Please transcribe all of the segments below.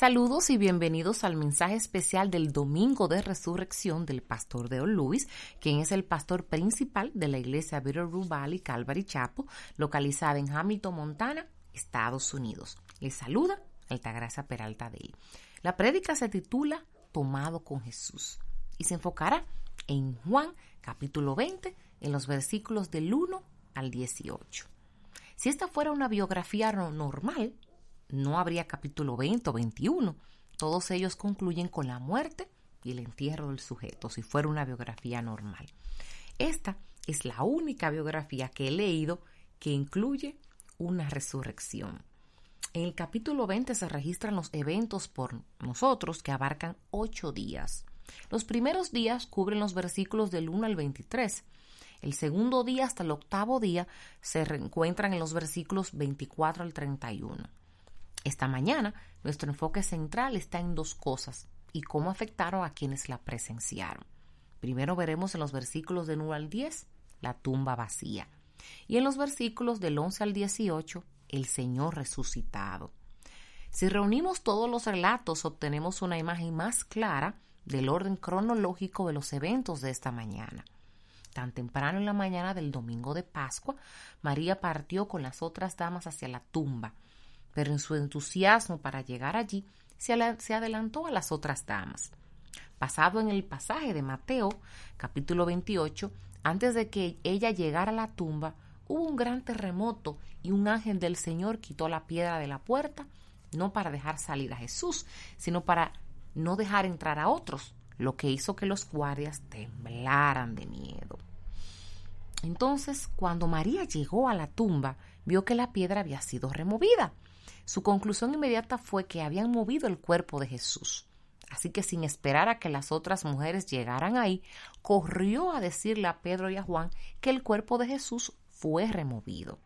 Saludos y bienvenidos al mensaje especial del Domingo de Resurrección del pastor Deo Luis, quien es el pastor principal de la iglesia Bitterroot Valley Calvary Chapel, localizada en Hamilton, Montana, Estados Unidos. Les saluda Altagracia Peralta de. La prédica se titula Tomado con Jesús y se enfocará en Juan capítulo 20, en los versículos del 1 al 18. Si esta fuera una biografía normal, no habría capítulo 20 o 21. Todos ellos concluyen con la muerte y el entierro del sujeto, si fuera una biografía normal. Esta es la única biografía que he leído que incluye una resurrección. En el capítulo 20 se registran los eventos por nosotros que abarcan ocho días. Los primeros días cubren los versículos del 1 al 23. El segundo día hasta el octavo día se encuentran en los versículos 24 al 31. Esta mañana, nuestro enfoque central está en dos cosas y cómo afectaron a quienes la presenciaron. Primero veremos en los versículos del 1 al 10 la tumba vacía y en los versículos del 11 al 18 el Señor resucitado. Si reunimos todos los relatos obtenemos una imagen más clara del orden cronológico de los eventos de esta mañana. Tan temprano en la mañana del domingo de Pascua, María partió con las otras damas hacia la tumba, pero en su entusiasmo para llegar allí se, adelantó a las otras damas. Pasado en el pasaje de Mateo, capítulo 28, antes de que ella llegara a la tumba, hubo un gran terremoto y un ángel del Señor quitó la piedra de la puerta, no para dejar salir a Jesús, sino para no dejar entrar a otros, lo que hizo que los guardias temblaran de miedo. Entonces, cuando María llegó a la tumba, vio que la piedra había sido removida su conclusión inmediata fue que habían movido el cuerpo de Jesús. Así que sin esperar a que las otras mujeres llegaran ahí, corrió a decirle a Pedro y a Juan que el cuerpo de Jesús fue removido.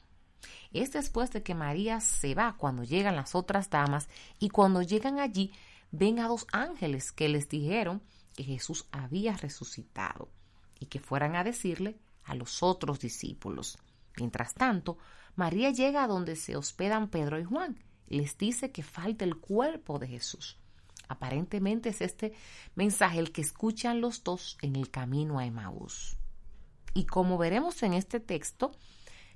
Es después de que María se va cuando llegan las otras damas y cuando llegan allí ven a dos ángeles que les dijeron que Jesús había resucitado y que fueran a decirle a los otros discípulos. Mientras tanto, María llega a donde se hospedan Pedro y Juan les dice que falta el cuerpo de Jesús. Aparentemente es este mensaje el que escuchan los dos en el camino a Emaús. Y como veremos en este texto,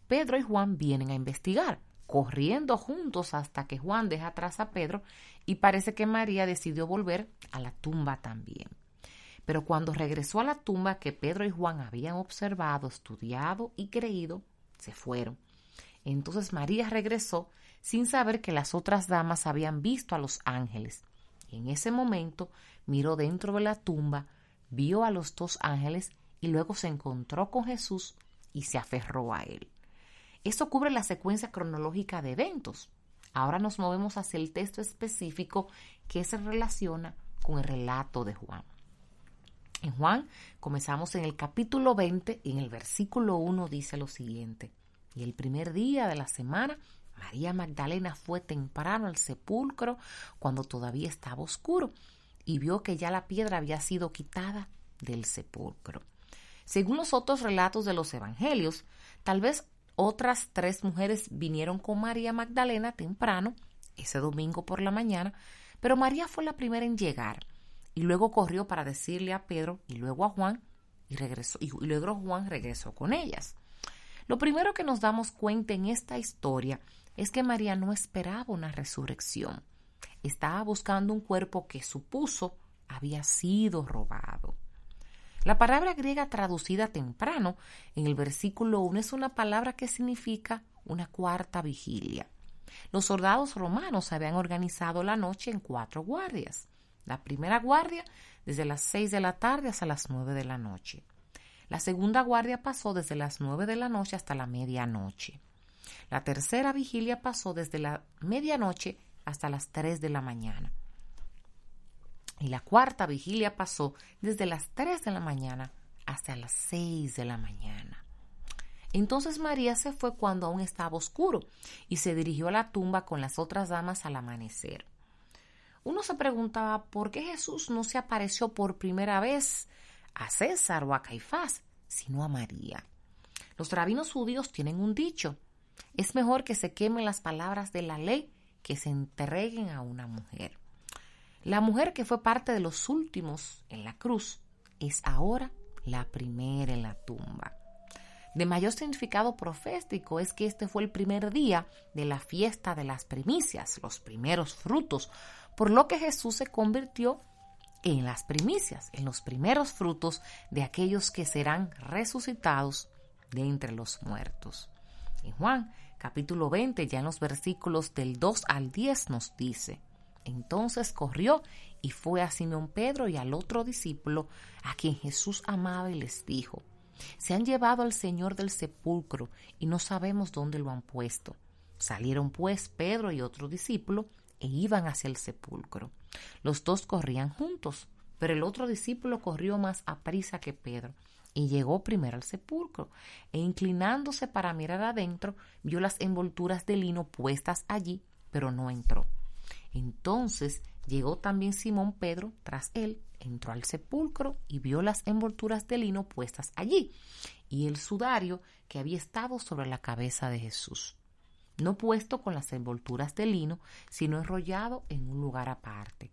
Pedro y Juan vienen a investigar, corriendo juntos hasta que Juan deja atrás a Pedro y parece que María decidió volver a la tumba también. Pero cuando regresó a la tumba que Pedro y Juan habían observado, estudiado y creído, se fueron. Entonces María regresó sin saber que las otras damas habían visto a los ángeles. en ese momento miró dentro de la tumba, vio a los dos ángeles y luego se encontró con Jesús y se aferró a él. Esto cubre la secuencia cronológica de eventos. Ahora nos movemos hacia el texto específico que se relaciona con el relato de Juan. En Juan comenzamos en el capítulo 20 y en el versículo 1 dice lo siguiente. Y el primer día de la semana María Magdalena fue temprano al sepulcro cuando todavía estaba oscuro y vio que ya la piedra había sido quitada del sepulcro. Según los otros relatos de los evangelios, tal vez otras tres mujeres vinieron con María Magdalena temprano, ese domingo por la mañana, pero María fue la primera en llegar y luego corrió para decirle a Pedro y luego a Juan y regresó y luego Juan regresó con ellas. Lo primero que nos damos cuenta en esta historia es que María no esperaba una resurrección. Estaba buscando un cuerpo que supuso había sido robado. La palabra griega traducida temprano en el versículo 1 es una palabra que significa una cuarta vigilia. Los soldados romanos habían organizado la noche en cuatro guardias. La primera guardia desde las seis de la tarde hasta las nueve de la noche. La segunda guardia pasó desde las nueve de la noche hasta la medianoche. La tercera vigilia pasó desde la medianoche hasta las 3 de la mañana. Y la cuarta vigilia pasó desde las 3 de la mañana hasta las 6 de la mañana. Entonces María se fue cuando aún estaba oscuro y se dirigió a la tumba con las otras damas al amanecer. Uno se preguntaba por qué Jesús no se apareció por primera vez a César o a Caifás, sino a María. Los rabinos judíos tienen un dicho, es mejor que se quemen las palabras de la ley que se entreguen a una mujer. La mujer que fue parte de los últimos en la cruz es ahora la primera en la tumba. De mayor significado profético es que este fue el primer día de la fiesta de las primicias, los primeros frutos, por lo que Jesús se convirtió en las primicias, en los primeros frutos de aquellos que serán resucitados de entre los muertos. En Juan capítulo 20, ya en los versículos del 2 al 10 nos dice, entonces corrió y fue a Simón Pedro y al otro discípulo a quien Jesús amaba y les dijo, se han llevado al Señor del sepulcro y no sabemos dónde lo han puesto. Salieron pues Pedro y otro discípulo e iban hacia el sepulcro. Los dos corrían juntos, pero el otro discípulo corrió más a prisa que Pedro y llegó primero al sepulcro, e inclinándose para mirar adentro, vio las envolturas de lino puestas allí, pero no entró. Entonces llegó también Simón Pedro tras él, entró al sepulcro y vio las envolturas de lino puestas allí, y el sudario que había estado sobre la cabeza de Jesús, no puesto con las envolturas de lino, sino enrollado en un lugar aparte.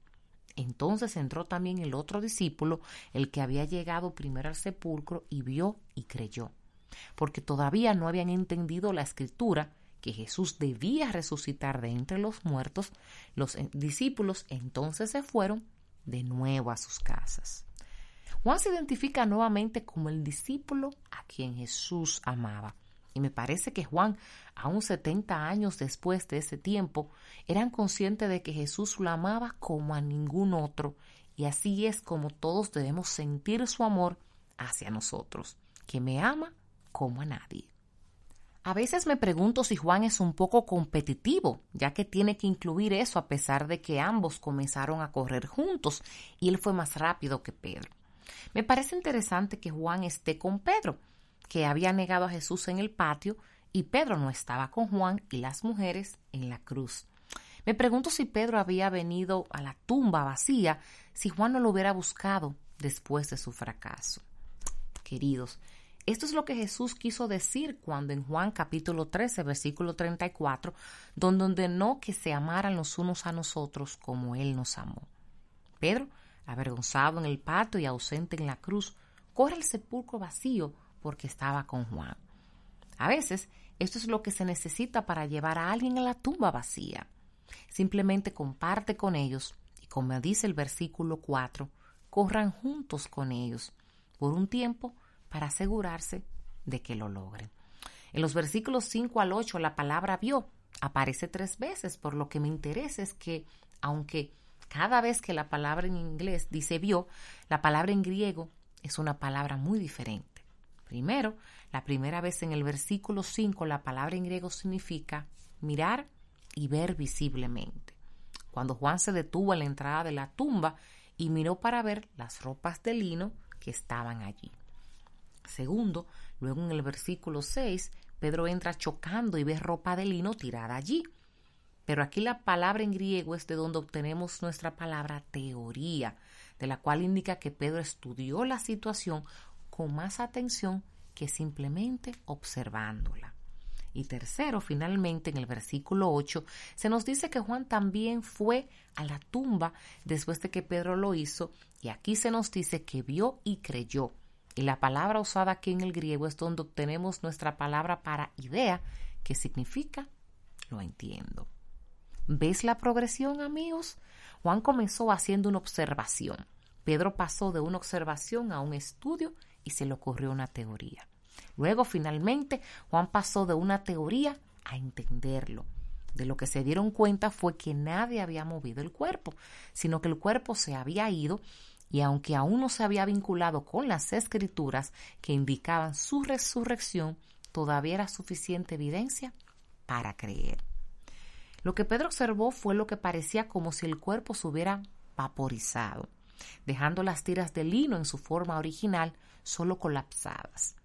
Entonces entró también el otro discípulo, el que había llegado primero al sepulcro, y vio y creyó, porque todavía no habían entendido la escritura que Jesús debía resucitar de entre los muertos, los discípulos entonces se fueron de nuevo a sus casas. Juan se identifica nuevamente como el discípulo a quien Jesús amaba. Y me parece que Juan, aún 70 años después de ese tiempo, eran conscientes de que Jesús lo amaba como a ningún otro. Y así es como todos debemos sentir su amor hacia nosotros, que me ama como a nadie. A veces me pregunto si Juan es un poco competitivo, ya que tiene que incluir eso a pesar de que ambos comenzaron a correr juntos y él fue más rápido que Pedro. Me parece interesante que Juan esté con Pedro, que había negado a Jesús en el patio y Pedro no estaba con Juan y las mujeres en la cruz. Me pregunto si Pedro había venido a la tumba vacía si Juan no lo hubiera buscado después de su fracaso. Queridos, esto es lo que Jesús quiso decir cuando en Juan capítulo 13, versículo 34, donde no que se amaran los unos a nosotros como Él nos amó. Pedro, avergonzado en el patio y ausente en la cruz, corre al sepulcro vacío porque estaba con Juan. A veces, esto es lo que se necesita para llevar a alguien a la tumba vacía. Simplemente comparte con ellos y como dice el versículo 4, corran juntos con ellos por un tiempo para asegurarse de que lo logren. En los versículos 5 al 8 la palabra vio aparece tres veces, por lo que me interesa es que aunque cada vez que la palabra en inglés dice vio, la palabra en griego es una palabra muy diferente. Primero, la primera vez en el versículo 5 la palabra en griego significa mirar y ver visiblemente. Cuando Juan se detuvo en la entrada de la tumba y miró para ver las ropas de lino que estaban allí. Segundo, luego en el versículo 6, Pedro entra chocando y ve ropa de lino tirada allí. Pero aquí la palabra en griego es de donde obtenemos nuestra palabra teoría, de la cual indica que Pedro estudió la situación con más atención que simplemente observándola. Y tercero, finalmente, en el versículo 8, se nos dice que Juan también fue a la tumba después de que Pedro lo hizo, y aquí se nos dice que vio y creyó. Y la palabra usada aquí en el griego es donde obtenemos nuestra palabra para idea, que significa lo entiendo. ¿Ves la progresión, amigos? Juan comenzó haciendo una observación. Pedro pasó de una observación a un estudio y se le ocurrió una teoría. Luego, finalmente, Juan pasó de una teoría a entenderlo. De lo que se dieron cuenta fue que nadie había movido el cuerpo, sino que el cuerpo se había ido y aunque aún no se había vinculado con las escrituras que indicaban su resurrección, todavía era suficiente evidencia para creer. Lo que Pedro observó fue lo que parecía como si el cuerpo se hubiera vaporizado, dejando las tiras de lino en su forma original solo colapsadas.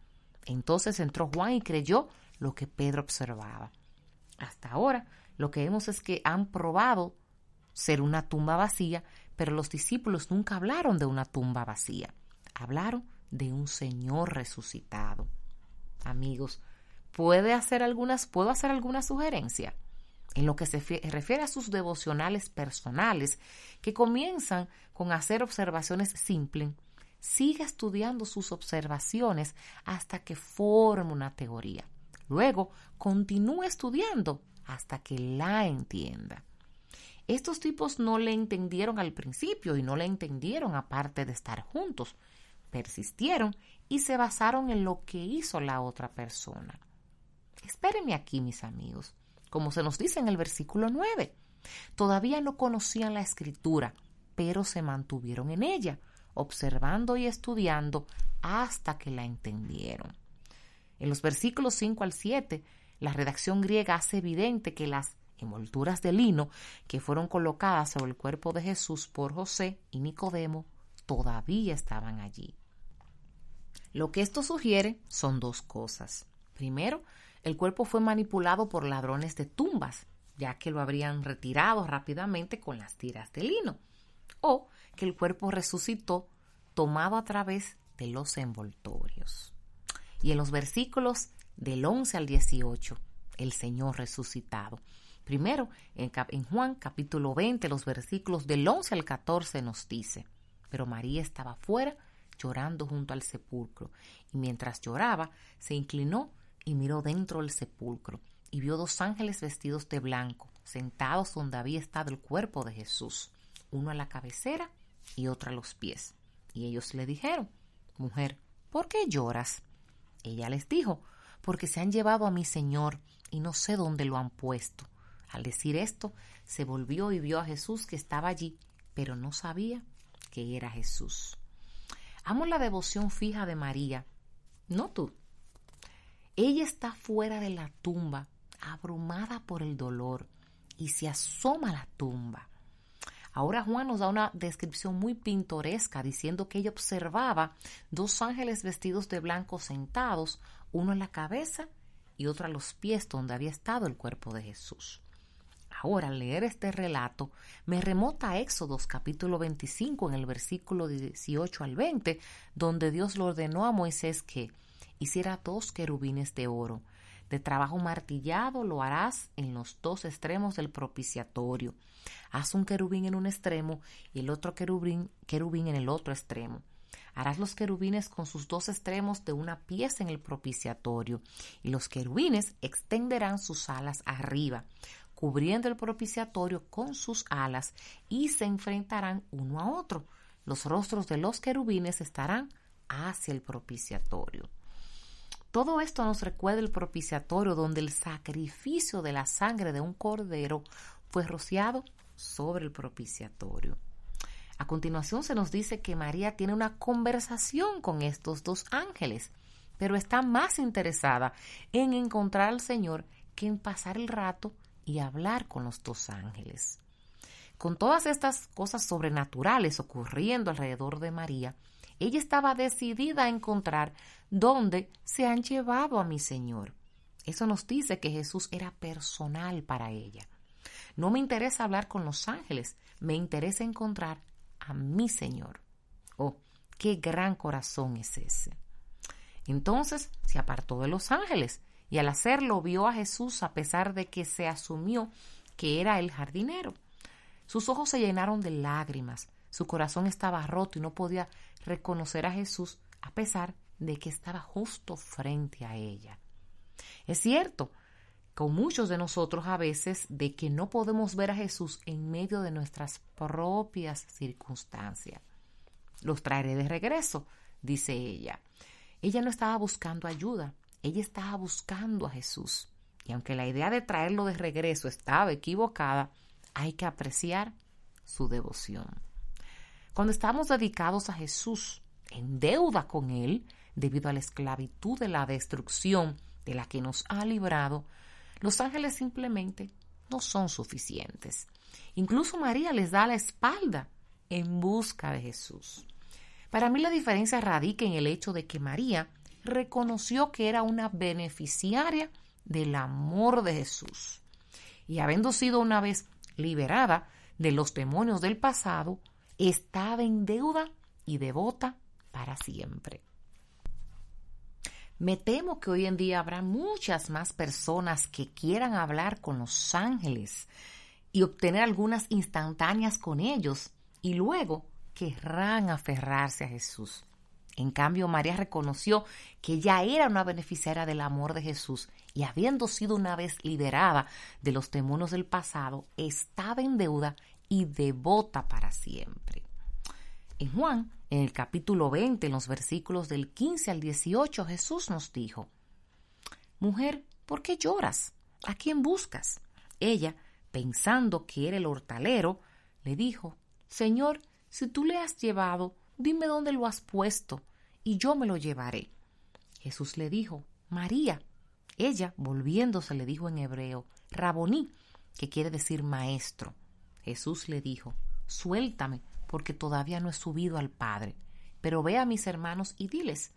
Entonces entró Juan y creyó lo que Pedro observaba. Hasta ahora, lo que vemos es que han probado ser una tumba vacía, pero los discípulos nunca hablaron de una tumba vacía, hablaron de un Señor resucitado. Amigos, ¿puede hacer algunas, ¿puedo hacer alguna sugerencia? En lo que se refiere a sus devocionales personales, que comienzan con hacer observaciones simples, sigue estudiando sus observaciones hasta que forme una teoría. Luego, continúa estudiando hasta que la entienda. Estos tipos no le entendieron al principio y no le entendieron aparte de estar juntos. Persistieron y se basaron en lo que hizo la otra persona. Espérenme aquí, mis amigos, como se nos dice en el versículo 9. Todavía no conocían la escritura, pero se mantuvieron en ella, observando y estudiando hasta que la entendieron. En los versículos 5 al 7, la redacción griega hace evidente que las envolturas de lino que fueron colocadas sobre el cuerpo de Jesús por José y Nicodemo todavía estaban allí. Lo que esto sugiere son dos cosas. Primero, el cuerpo fue manipulado por ladrones de tumbas, ya que lo habrían retirado rápidamente con las tiras de lino, o que el cuerpo resucitó tomado a través de los envoltorios. Y en los versículos del 11 al 18, el Señor resucitado. Primero, en, Juan capítulo 20, los versículos del 11 al 14 nos dice, pero María estaba fuera llorando junto al sepulcro, y mientras lloraba, se inclinó y miró dentro del sepulcro, y vio dos ángeles vestidos de blanco, sentados donde había estado el cuerpo de Jesús, uno a la cabecera y otro a los pies. Y ellos le dijeron, Mujer, ¿por qué lloras? Ella les dijo, porque se han llevado a mi Señor y no sé dónde lo han puesto. Al decir esto, se volvió y vio a Jesús que estaba allí, pero no sabía que era Jesús. Amo la devoción fija de María, no tú. Ella está fuera de la tumba, abrumada por el dolor, y se asoma a la tumba. Ahora Juan nos da una descripción muy pintoresca diciendo que ella observaba dos ángeles vestidos de blanco sentados, uno en la cabeza y otro a los pies donde había estado el cuerpo de Jesús. Ahora, al leer este relato, me remota a Éxodos capítulo 25 en el versículo 18 al 20, donde Dios le ordenó a Moisés que hiciera dos querubines de oro. De trabajo martillado lo harás en los dos extremos del propiciatorio. Haz un querubín en un extremo y el otro querubín, querubín en el otro extremo. Harás los querubines con sus dos extremos de una pieza en el propiciatorio, y los querubines extenderán sus alas arriba, cubriendo el propiciatorio con sus alas, y se enfrentarán uno a otro. Los rostros de los querubines estarán hacia el propiciatorio. Todo esto nos recuerda el propiciatorio donde el sacrificio de la sangre de un cordero fue rociado sobre el propiciatorio. A continuación se nos dice que María tiene una conversación con estos dos ángeles, pero está más interesada en encontrar al Señor que en pasar el rato y hablar con los dos ángeles. Con todas estas cosas sobrenaturales ocurriendo alrededor de María, ella estaba decidida a encontrar dónde se han llevado a mi Señor. Eso nos dice que Jesús era personal para ella. No me interesa hablar con los ángeles, me interesa encontrar a mi Señor. Oh, qué gran corazón es ese. Entonces se apartó de los ángeles y al hacerlo vio a Jesús a pesar de que se asumió que era el jardinero. Sus ojos se llenaron de lágrimas, su corazón estaba roto y no podía reconocer a Jesús a pesar de que estaba justo frente a ella. Es cierto, con muchos de nosotros a veces de que no podemos ver a Jesús en medio de nuestras propias circunstancias. Los traeré de regreso, dice ella. Ella no estaba buscando ayuda, ella estaba buscando a Jesús. Y aunque la idea de traerlo de regreso estaba equivocada, hay que apreciar su devoción. Cuando estamos dedicados a Jesús, en deuda con Él, debido a la esclavitud de la destrucción de la que nos ha librado, los ángeles simplemente no son suficientes. Incluso María les da la espalda en busca de Jesús. Para mí la diferencia radica en el hecho de que María reconoció que era una beneficiaria del amor de Jesús. Y habiendo sido una vez liberada de los demonios del pasado, estaba en deuda y devota para siempre. Me temo que hoy en día habrá muchas más personas que quieran hablar con los ángeles y obtener algunas instantáneas con ellos y luego querrán aferrarse a Jesús. En cambio, María reconoció que ya era una beneficiaria del amor de Jesús y habiendo sido una vez liberada de los demonios del pasado, estaba en deuda y devota para siempre. En Juan, en el capítulo 20, en los versículos del 15 al 18, Jesús nos dijo, Mujer, ¿por qué lloras? ¿A quién buscas? Ella, pensando que era el hortalero, le dijo, Señor, si tú le has llevado, dime dónde lo has puesto, y yo me lo llevaré. Jesús le dijo, María. Ella, volviéndose, le dijo en hebreo, Raboní, que quiere decir maestro. Jesús le dijo, Suéltame, porque todavía no he subido al Padre. Pero ve a mis hermanos y diles,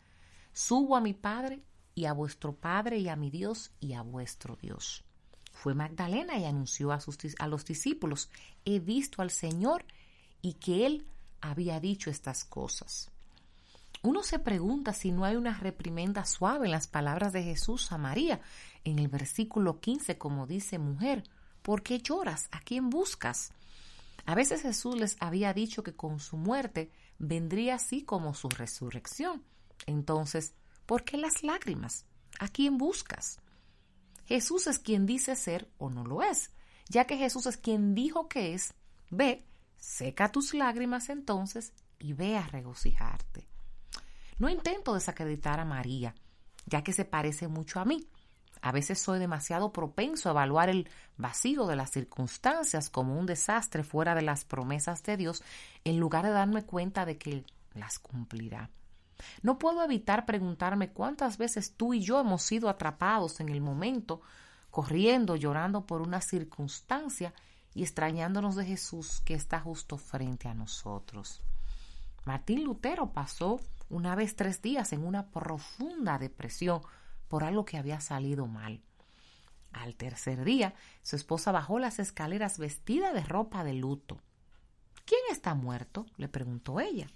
Subo a mi Padre y a vuestro Padre y a mi Dios y a vuestro Dios. Fue Magdalena y anunció a, sus, a los discípulos, He visto al Señor y que Él había dicho estas cosas. Uno se pregunta si no hay una reprimenda suave en las palabras de Jesús a María. En el versículo 15, como dice, mujer, ¿por qué lloras? ¿A quién buscas? A veces Jesús les había dicho que con su muerte vendría así como su resurrección. Entonces, ¿por qué las lágrimas? ¿A quién buscas? Jesús es quien dice ser o no lo es. Ya que Jesús es quien dijo que es, ve, seca tus lágrimas entonces y ve a regocijarte. No intento desacreditar a María, ya que se parece mucho a mí. A veces soy demasiado propenso a evaluar el vacío de las circunstancias como un desastre fuera de las promesas de Dios, en lugar de darme cuenta de que las cumplirá. No puedo evitar preguntarme cuántas veces tú y yo hemos sido atrapados en el momento, corriendo, llorando por una circunstancia y extrañándonos de Jesús que está justo frente a nosotros. Martín Lutero pasó una vez tres días en una profunda depresión por algo que había salido mal. Al tercer día, su esposa bajó las escaleras vestida de ropa de luto. ¿Quién está muerto? le preguntó ella.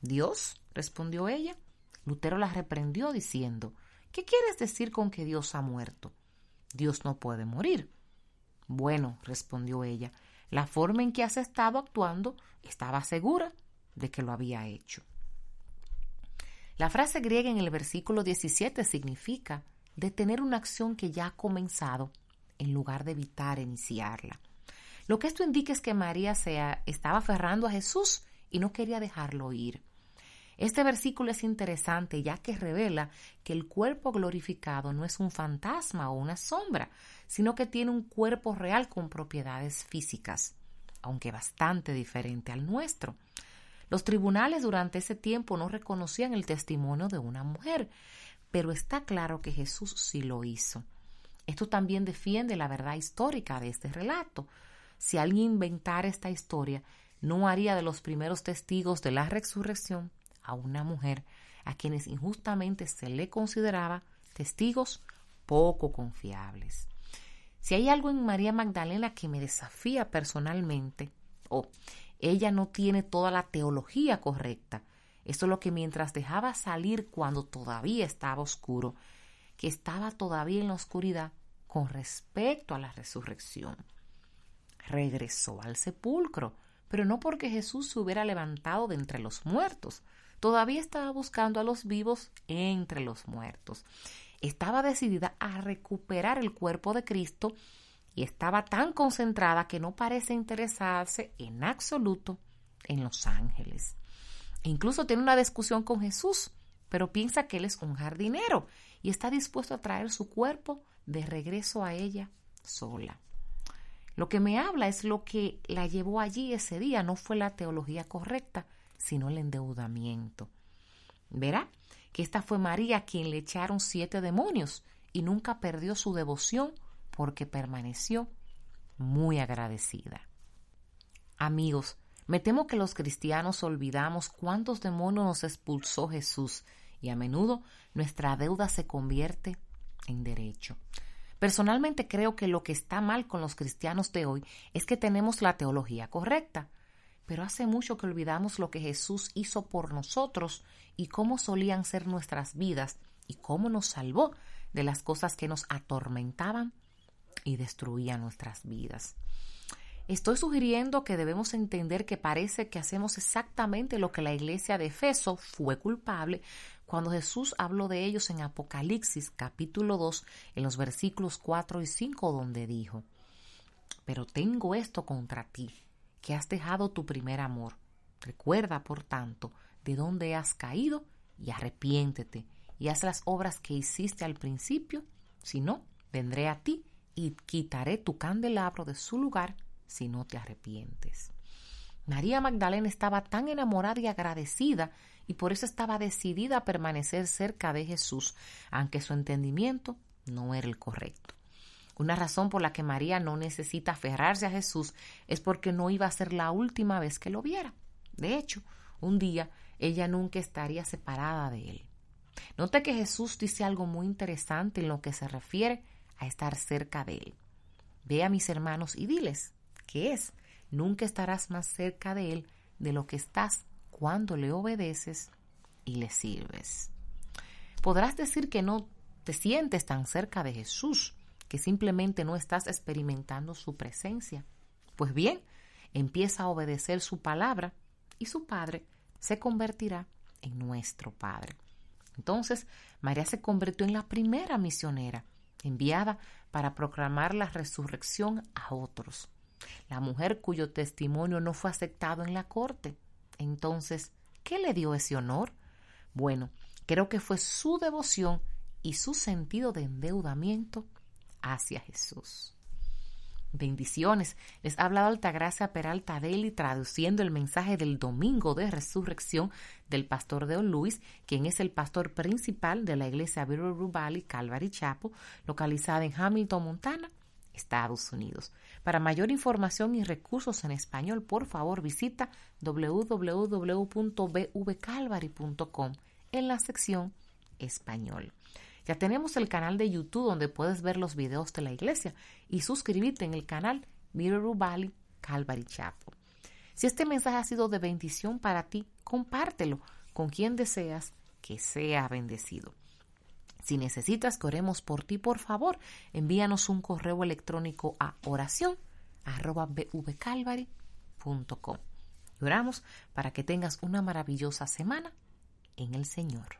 Dios, respondió ella. Lutero la reprendió diciendo, ¿Qué quieres decir con que Dios ha muerto? Dios no puede morir. Bueno, respondió ella, la forma en que has estado actuando estaba segura de que lo había hecho. La frase griega en el versículo 17 significa detener una acción que ya ha comenzado en lugar de evitar iniciarla. Lo que esto indica es que María se estaba aferrando a Jesús y no quería dejarlo ir. Este versículo es interesante ya que revela que el cuerpo glorificado no es un fantasma o una sombra, sino que tiene un cuerpo real con propiedades físicas, aunque bastante diferente al nuestro. Los tribunales durante ese tiempo no reconocían el testimonio de una mujer, pero está claro que Jesús sí lo hizo. Esto también defiende la verdad histórica de este relato. Si alguien inventara esta historia, no haría de los primeros testigos de la resurrección a una mujer a quienes injustamente se le consideraba testigos poco confiables. Si hay algo en María Magdalena que me desafía personalmente, o ella no tiene toda la teología correcta. Esto es lo que mientras dejaba salir cuando todavía estaba oscuro, que estaba todavía en la oscuridad con respecto a la resurrección. Regresó al sepulcro, pero no porque Jesús se hubiera levantado de entre los muertos. Todavía estaba buscando a los vivos entre los muertos. Estaba decidida a recuperar el cuerpo de Cristo estaba tan concentrada que no parece interesarse en absoluto en los ángeles. incluso tiene una discusión con Jesús, pero piensa que él es un jardinero y está dispuesto a traer su cuerpo de regreso a ella sola. Lo que me habla es lo que la llevó allí ese día, no fue la teología correcta, sino el endeudamiento. Verá que esta fue María quien le echaron siete demonios y nunca perdió su devoción porque permaneció muy agradecida. Amigos, me temo que los cristianos olvidamos cuántos demonios nos expulsó Jesús y a menudo nuestra deuda se convierte en derecho. Personalmente creo que lo que está mal con los cristianos de hoy es que tenemos la teología correcta, pero hace mucho que olvidamos lo que Jesús hizo por nosotros y cómo solían ser nuestras vidas y cómo nos salvó de las cosas que nos atormentaban y destruían nuestras vidas. Estoy sugiriendo que debemos entender que parece que hacemos exactamente lo que la iglesia de Efeso fue culpable cuando Jesús habló de ellos en Apocalipsis capítulo 2 en los versículos 4 y 5 donde dijo, Pero tengo esto contra ti, que has dejado tu primer amor. Recuerda, por tanto, de dónde has caído y arrepiéntete y haz las obras que hiciste al principio, si no, vendré a ti y quitaré tu candelabro de su lugar si no te arrepientes. María Magdalena estaba tan enamorada y agradecida y por eso estaba decidida a permanecer cerca de Jesús, aunque su entendimiento no era el correcto. Una razón por la que María no necesita aferrarse a Jesús es porque no iba a ser la última vez que lo viera. De hecho, un día ella nunca estaría separada de él. Note que Jesús dice algo muy interesante en lo que se refiere a estar cerca de él. Ve a mis hermanos y diles, ¿qué es? Nunca estarás más cerca de él de lo que estás cuando le obedeces y le sirves. Podrás decir que no te sientes tan cerca de Jesús, que simplemente no estás experimentando su presencia. Pues bien, empieza a obedecer su palabra y su Padre se convertirá en nuestro Padre. Entonces, María se convirtió en la primera misionera enviada para proclamar la resurrección a otros. La mujer cuyo testimonio no fue aceptado en la corte. Entonces, ¿qué le dio ese honor? Bueno, creo que fue su devoción y su sentido de endeudamiento hacia Jesús. Bendiciones. Les ha hablado Altagracia Peralta Deli traduciendo el mensaje del domingo de resurrección del pastor de Luis, quien es el pastor principal de la iglesia River Valley Calvary Chapel, localizada en Hamilton, Montana, Estados Unidos. Para mayor información y recursos en español, por favor visita www.bvcalvary.com en la sección español. Ya tenemos el canal de YouTube donde puedes ver los videos de la iglesia y suscribirte en el canal Mirror Valley Calvary Chapel. Si este mensaje ha sido de bendición para ti, compártelo con quien deseas que sea bendecido. Si necesitas que oremos por ti, por favor, envíanos un correo electrónico a oración Oramos para que tengas una maravillosa semana en el Señor.